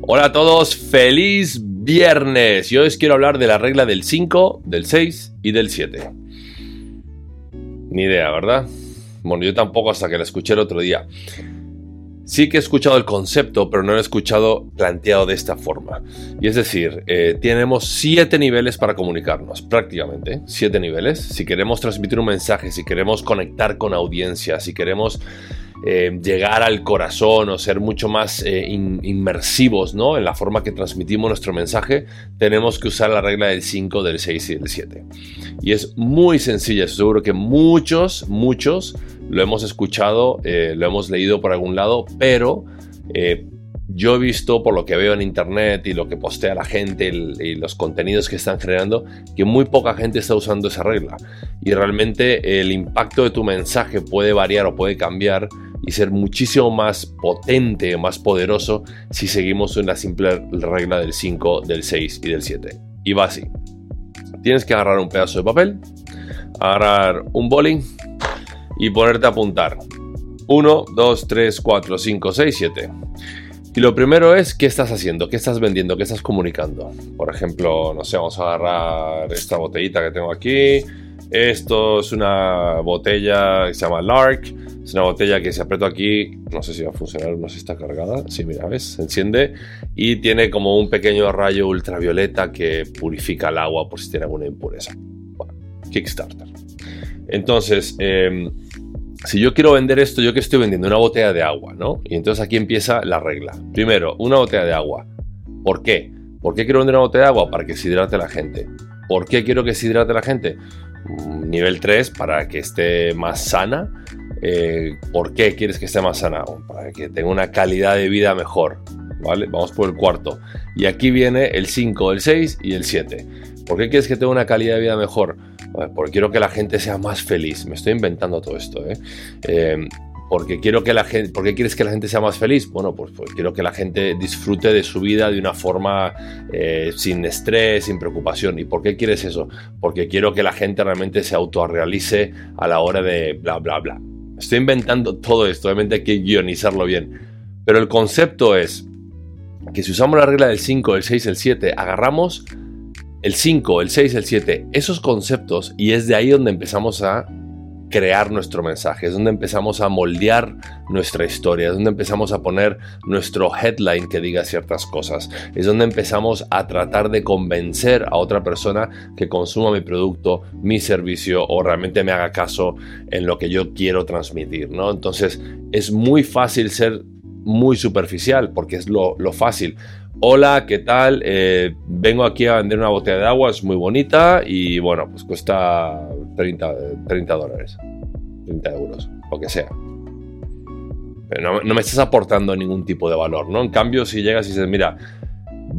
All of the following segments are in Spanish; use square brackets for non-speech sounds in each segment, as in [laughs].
Hola a todos, feliz viernes. Y hoy os quiero hablar de la regla del 5, del 6 y del 7. Ni idea, ¿verdad? Bueno, yo tampoco hasta que la escuché el otro día. Sí que he escuchado el concepto, pero no lo he escuchado planteado de esta forma. Y es decir, eh, tenemos siete niveles para comunicarnos, prácticamente, siete niveles. Si queremos transmitir un mensaje, si queremos conectar con audiencia, si queremos eh, llegar al corazón o ser mucho más eh, inmersivos ¿no? en la forma que transmitimos nuestro mensaje, tenemos que usar la regla del 5, del 6 y del 7. Y es muy sencilla, seguro que muchos, muchos lo hemos escuchado, eh, lo hemos leído por algún lado, pero yo he visto por lo que veo en internet y lo que postea la gente y los contenidos que están generando, que muy poca gente está usando esa regla. Y realmente el impacto de tu mensaje puede variar o puede cambiar y ser muchísimo más potente, más poderoso si seguimos una simple regla del 5, del 6 y del 7. Y va así. Tienes que agarrar un pedazo de papel, agarrar un bowling y ponerte a apuntar. 1, 2, 3, 4, 5, 6, 7. Y lo primero es qué estás haciendo, qué estás vendiendo, qué estás comunicando. Por ejemplo, no sé, vamos a agarrar esta botellita que tengo aquí. Esto es una botella que se llama Lark es una botella que se aprieto aquí, no sé si va a funcionar, no sé si está cargada. Sí, mira, ¿ves? Se enciende y tiene como un pequeño rayo ultravioleta que purifica el agua por si tiene alguna impureza. Bueno, Kickstarter. Entonces, em, si yo quiero vender esto, yo que estoy vendiendo una botella de agua, ¿no? Y entonces aquí empieza la regla. Primero, una botella de agua. ¿Por qué? ¿Por qué quiero vender una botella de agua? Para que se hidrate la gente. ¿Por qué quiero que se hidrate la gente? Nivel 3, para que esté más sana eh, ¿Por qué quieres que esté más sana? Para que tenga una calidad de vida mejor. ¿Vale? Vamos por el cuarto. Y aquí viene el 5, el 6 y el 7. ¿Por qué quieres que tenga una calidad de vida mejor? Porque quiero que la gente sea más feliz. Me estoy inventando todo esto. ¿eh? eh porque quiero que la gente, ¿por qué quieres que la gente sea más feliz? Bueno, pues, pues quiero que la gente disfrute de su vida de una forma eh, sin estrés, sin preocupación. ¿Y por qué quieres eso? Porque quiero que la gente realmente se autorrealice a la hora de bla, bla, bla. Estoy inventando todo esto, obviamente hay que guionizarlo bien. Pero el concepto es que si usamos la regla del 5, el 6, el 7, agarramos el 5, el 6, el 7, esos conceptos y es de ahí donde empezamos a crear nuestro mensaje, es donde empezamos a moldear nuestra historia, es donde empezamos a poner nuestro headline que diga ciertas cosas, es donde empezamos a tratar de convencer a otra persona que consuma mi producto, mi servicio o realmente me haga caso en lo que yo quiero transmitir, ¿no? Entonces es muy fácil ser muy superficial porque es lo, fácil Hola, ¿qué tal? Eh, vengo aquí a vender una botella de agua, es muy bonita y bueno, pues cuesta 30, 30 dólares, 30 euros, lo que sea. Pero no, no, me estás aportando ningún tipo de valor, ¿no? En cambio, si llegas y dices, mira,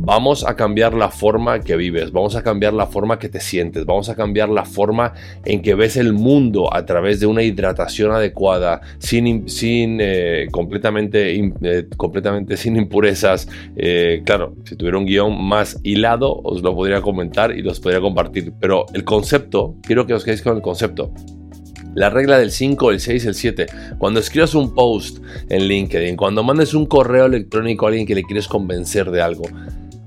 vamos a cambiar la forma que vives, vamos a cambiar la forma que te sientes, vamos a cambiar la forma en que ves el mundo a través de una hidratación adecuada, sin, sin eh, completamente, eh, completamente sin impurezas. Eh, claro, si tuviera un guion más hilado, os lo podría comentar y los podría compartir, pero el concepto, quiero que os quedéis con el concepto. La regla del 5, el 6, el 7. Cuando escribas un post en LinkedIn, cuando mandes un correo electrónico a alguien que le quieres convencer de algo,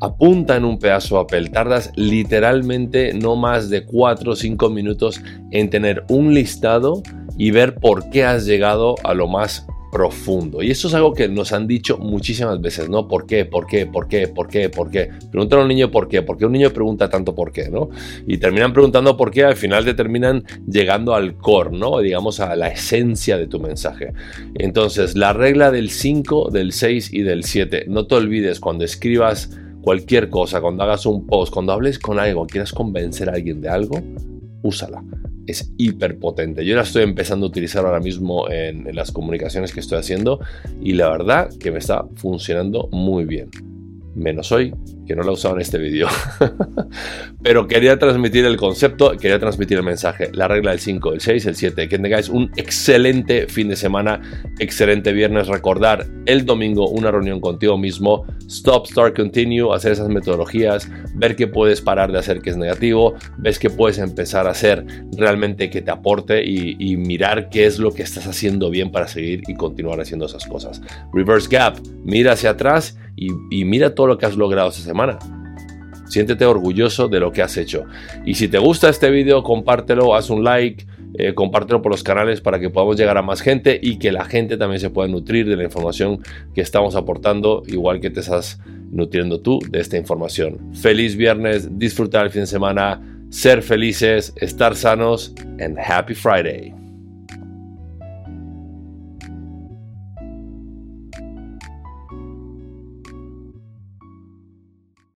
apunta en un pedazo de papel. Tardas literalmente no más de 4 o 5 minutos en tener un listado y ver por qué has llegado a lo más profundo. Y eso es algo que nos han dicho muchísimas veces, ¿no? ¿Por qué? ¿Por qué? ¿Por qué? ¿Por qué? ¿Por qué? Pregúntale a un niño por qué. ¿Por qué un niño pregunta tanto por qué, ¿no? Y terminan preguntando por qué, al final te terminan llegando al core, ¿no? Digamos a la esencia de tu mensaje. Entonces, la regla del 5, del 6 y del 7. No te olvides cuando escribas cualquier cosa, cuando hagas un post, cuando hables con algo, quieras convencer a alguien de algo, úsala. Es hiper potente. Yo la estoy empezando a utilizar ahora mismo en, en las comunicaciones que estoy haciendo y la verdad que me está funcionando muy bien. Menos hoy, que no la he usado en este vídeo. [laughs] Pero quería transmitir el concepto, quería transmitir el mensaje. La regla del 5, el 6, el 7. Que tengáis un excelente fin de semana, excelente viernes. Recordar el domingo una reunión contigo mismo. Stop, start, continue. Hacer esas metodologías. Ver qué puedes parar de hacer que es negativo. Ves que puedes empezar a hacer realmente que te aporte y, y mirar qué es lo que estás haciendo bien para seguir y continuar haciendo esas cosas. Reverse gap. Mira hacia atrás y, mira todo lo que has logrado esta semana. Siéntete orgulloso de lo que has hecho. Y si te gusta este vídeo, compártelo, haz un like, eh, compártelo por los canales para que podamos llegar a más gente y que la gente también se pueda nutrir de la información que estamos aportando, igual que te estás nutriendo tú de esta información. Feliz viernes, disfrutar el fin de semana, ser felices, estar sanos and happy Friday.